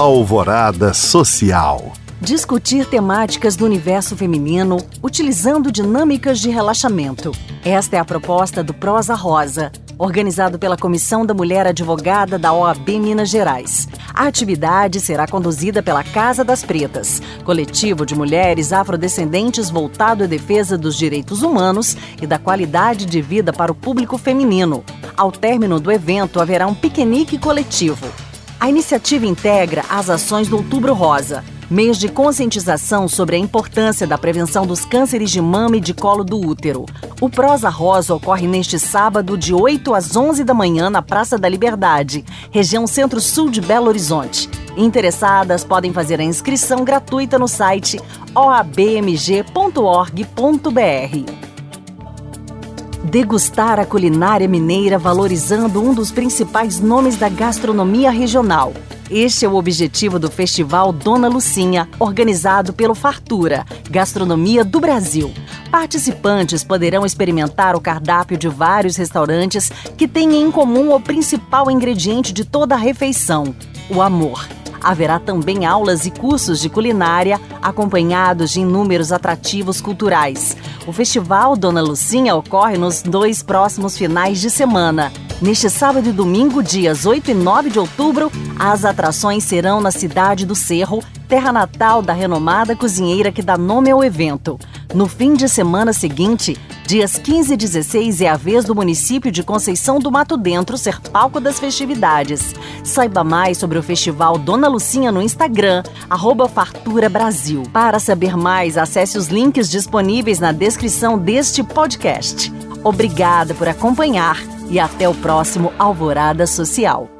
Alvorada Social. Discutir temáticas do universo feminino utilizando dinâmicas de relaxamento. Esta é a proposta do Prosa Rosa, organizado pela Comissão da Mulher Advogada da OAB Minas Gerais. A atividade será conduzida pela Casa das Pretas, coletivo de mulheres afrodescendentes voltado à defesa dos direitos humanos e da qualidade de vida para o público feminino. Ao término do evento, haverá um piquenique coletivo. A iniciativa integra as ações do Outubro Rosa, mês de conscientização sobre a importância da prevenção dos cânceres de mama e de colo do útero. O Prosa Rosa ocorre neste sábado, de 8 às 11 da manhã, na Praça da Liberdade, região centro-sul de Belo Horizonte. Interessadas podem fazer a inscrição gratuita no site oabmg.org.br. Degustar a culinária mineira valorizando um dos principais nomes da gastronomia regional. Este é o objetivo do Festival Dona Lucinha, organizado pelo Fartura, Gastronomia do Brasil. Participantes poderão experimentar o cardápio de vários restaurantes que têm em comum o principal ingrediente de toda a refeição: o amor. Haverá também aulas e cursos de culinária, acompanhados de inúmeros atrativos culturais. O Festival Dona Lucinha ocorre nos dois próximos finais de semana. Neste sábado e domingo, dias 8 e 9 de outubro, as atrações serão na cidade do Cerro, terra natal da renomada cozinheira que dá nome ao evento. No fim de semana seguinte, dias 15 e 16, é a vez do município de Conceição do Mato Dentro ser palco das festividades. Saiba mais sobre o Festival Dona Lucinha no Instagram, arroba Fartura Brasil. Para saber mais, acesse os links disponíveis na descrição deste podcast. Obrigada por acompanhar e até o próximo Alvorada Social.